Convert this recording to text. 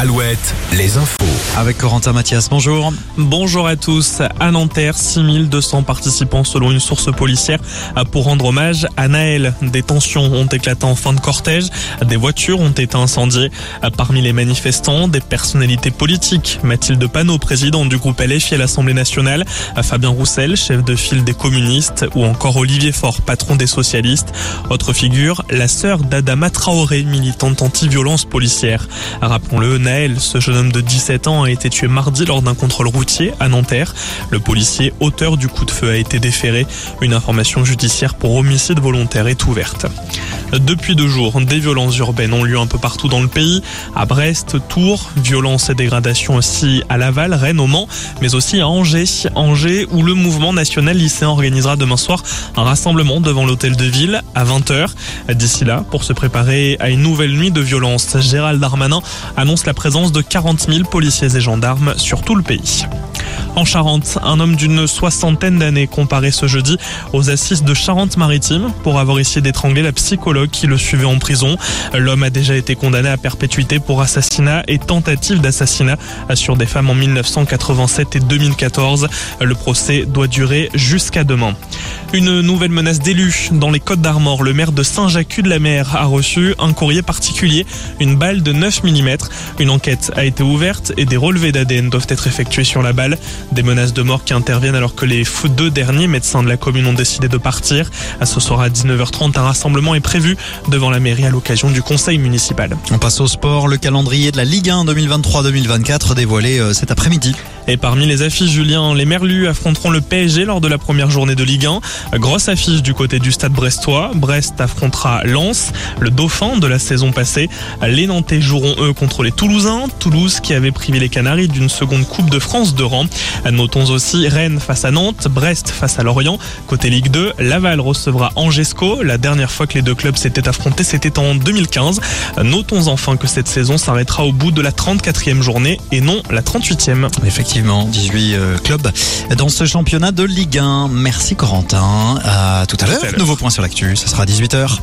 Alouette, les infos. Avec Corentin Mathias, bonjour. Bonjour à tous. À Nanterre, 6200 participants selon une source policière pour rendre hommage à Naël. Des tensions ont éclaté en fin de cortège. Des voitures ont été incendiées. Parmi les manifestants, des personnalités politiques. Mathilde Panot, présidente du groupe LFI à l'Assemblée nationale. Fabien Roussel, chef de file des communistes. Ou encore Olivier Faure, patron des socialistes. Autre figure, la sœur d'Adama Traoré, militante anti-violence policière. Rappelons-le, Naël, ce jeune homme de 17 ans, a été tué mardi lors d'un contrôle routier à Nanterre. Le policier auteur du coup de feu a été déféré. Une information judiciaire pour homicide volontaire est ouverte. Depuis deux jours, des violences urbaines ont lieu un peu partout dans le pays. À Brest, Tours, violences et dégradations aussi à Laval, Rennes, au Mans, mais aussi à Angers. Angers, où le mouvement national lycéen organisera demain soir un rassemblement devant l'hôtel de ville à 20h. D'ici là, pour se préparer à une nouvelle nuit de violence, Gérald Darmanin annonce la présence de 40 000 policiers et gendarmes sur tout le pays. En Charente, un homme d'une soixantaine d'années comparé ce jeudi aux assises de Charente-Maritime pour avoir essayé d'étrangler la psychologue qui le suivait en prison. L'homme a déjà été condamné à perpétuité pour assassinat et tentative d'assassinat sur des femmes en 1987 et 2014. Le procès doit durer jusqu'à demain. Une nouvelle menace d'élu dans les Côtes d'Armor. Le maire de Saint-Jacques-de-la-Mer a reçu un courrier particulier, une balle de 9 mm. Une enquête a été ouverte et des relevés d'ADN doivent être effectués sur la balle. Des menaces de mort qui interviennent alors que les deux derniers médecins de la commune ont décidé de partir. À ce soir à 19h30, un rassemblement est prévu devant la mairie à l'occasion du conseil municipal. On passe au sport. Le calendrier de la Ligue 1 2023-2024 dévoilé euh, cet après-midi. Et parmi les affiches, Julien, les Merlus affronteront le PSG lors de la première journée de Ligue 1. Grosse affiche du côté du stade brestois. Brest affrontera Lens, le dauphin de la saison passée. Les Nantais joueront eux contre les Toulousains. Toulouse qui avait privé les Canaries d'une seconde Coupe de France de rang. Notons aussi Rennes face à Nantes, Brest face à Lorient. Côté Ligue 2, Laval recevra Angesco. La dernière fois que les deux clubs s'étaient affrontés, c'était en 2015. Notons enfin que cette saison s'arrêtera au bout de la 34e journée et non la 38e. Effectivement, 18 euh, clubs dans ce championnat de Ligue 1. Merci Corentin. À tout à l'heure. Nouveau point sur l'actu, ce sera à 18h.